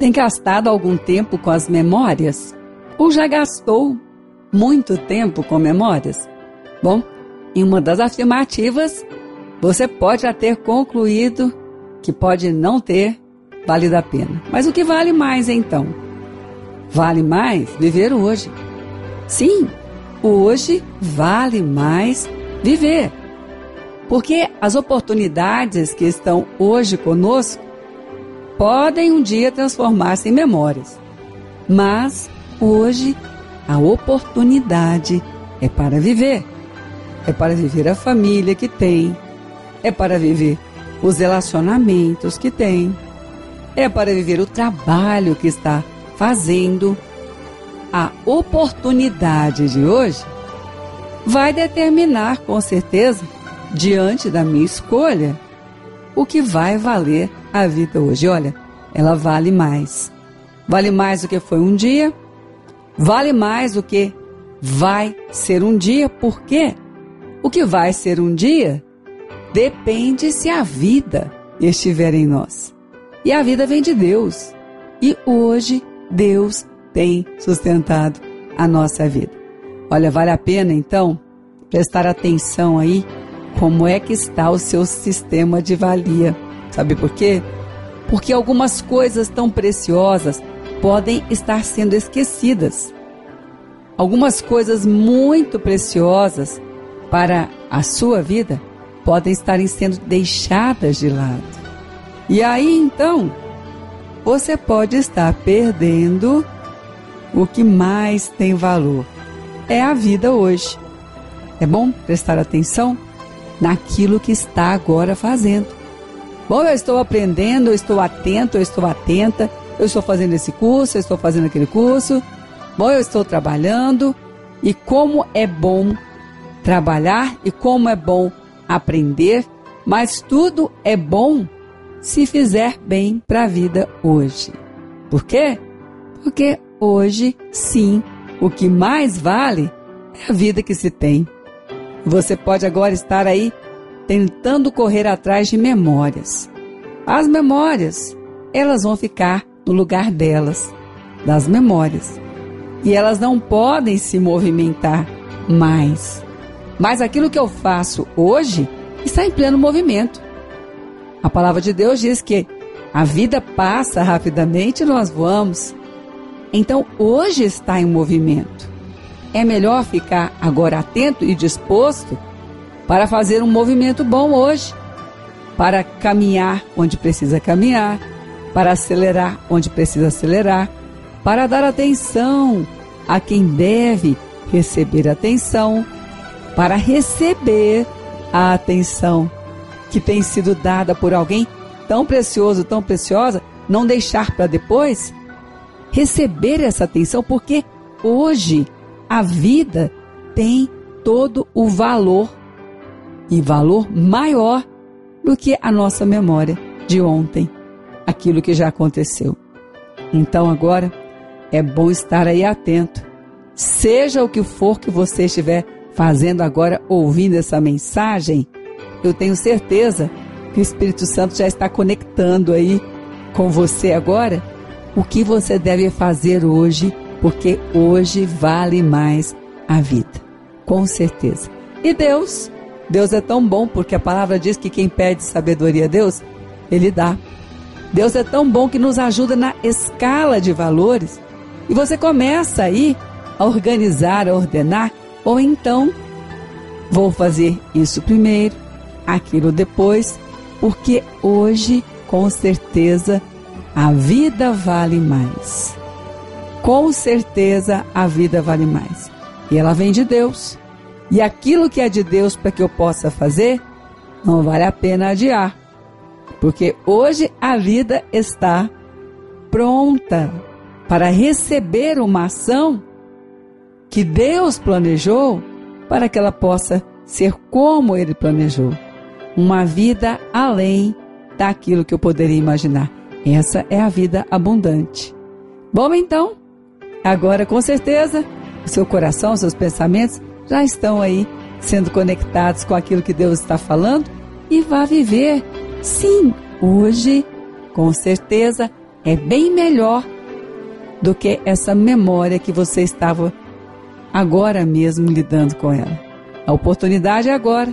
Tem gastado algum tempo com as memórias? Ou já gastou muito tempo com memórias? Bom, em uma das afirmativas, você pode já ter concluído que pode não ter valido a pena. Mas o que vale mais então? Vale mais viver hoje. Sim, hoje vale mais viver. Porque as oportunidades que estão hoje conosco podem um dia transformar-se em memórias. Mas hoje a oportunidade é para viver. É para viver a família que tem. É para viver os relacionamentos que tem. É para viver o trabalho que está fazendo. A oportunidade de hoje vai determinar com certeza, diante da minha escolha, o que vai valer a vida hoje. Olha, ela vale mais. Vale mais do que foi um dia, vale mais do que vai ser um dia, por quê? O que vai ser um dia depende se a vida estiver em nós. E a vida vem de Deus. E hoje Deus tem sustentado a nossa vida. Olha, vale a pena então prestar atenção aí como é que está o seu sistema de valia. Sabe por quê? Porque algumas coisas tão preciosas podem estar sendo esquecidas. Algumas coisas muito preciosas para a sua vida podem estar sendo deixadas de lado. E aí então, você pode estar perdendo o que mais tem valor. É a vida hoje. É bom prestar atenção naquilo que está agora fazendo. Bom, eu estou aprendendo, eu estou atento, eu estou atenta, eu estou fazendo esse curso, eu estou fazendo aquele curso. Bom, eu estou trabalhando e como é bom trabalhar e como é bom aprender, mas tudo é bom se fizer bem para a vida hoje. Por quê? Porque hoje, sim, o que mais vale é a vida que se tem. Você pode agora estar aí tentando correr atrás de memórias. As memórias, elas vão ficar no lugar delas, das memórias. E elas não podem se movimentar mais. Mas aquilo que eu faço hoje está em pleno movimento. A palavra de Deus diz que a vida passa rapidamente e nós voamos. Então hoje está em movimento é melhor ficar agora atento e disposto para fazer um movimento bom hoje, para caminhar onde precisa caminhar, para acelerar onde precisa acelerar, para dar atenção a quem deve receber atenção, para receber a atenção que tem sido dada por alguém tão precioso, tão preciosa, não deixar para depois, receber essa atenção, porque hoje a vida tem todo o valor e valor maior do que a nossa memória de ontem, aquilo que já aconteceu. Então agora é bom estar aí atento. Seja o que for que você estiver fazendo agora, ouvindo essa mensagem, eu tenho certeza que o Espírito Santo já está conectando aí com você agora o que você deve fazer hoje porque hoje vale mais a vida, com certeza. E Deus, Deus é tão bom porque a palavra diz que quem pede sabedoria a Deus, Ele dá. Deus é tão bom que nos ajuda na escala de valores. E você começa aí a organizar, a ordenar, ou então vou fazer isso primeiro, aquilo depois, porque hoje, com certeza, a vida vale mais com certeza a vida vale mais. E ela vem de Deus. E aquilo que é de Deus para que eu possa fazer, não vale a pena adiar. Porque hoje a vida está pronta para receber uma ação que Deus planejou para que ela possa ser como Ele planejou. Uma vida além daquilo que eu poderia imaginar. Essa é a vida abundante. Bom, então, Agora, com certeza, o seu coração, os seus pensamentos já estão aí sendo conectados com aquilo que Deus está falando e vá viver. Sim, hoje, com certeza, é bem melhor do que essa memória que você estava agora mesmo lidando com ela. A oportunidade é agora.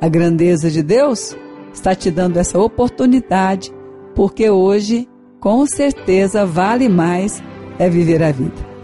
A grandeza de Deus está te dando essa oportunidade, porque hoje, com certeza, vale mais é viver a vida.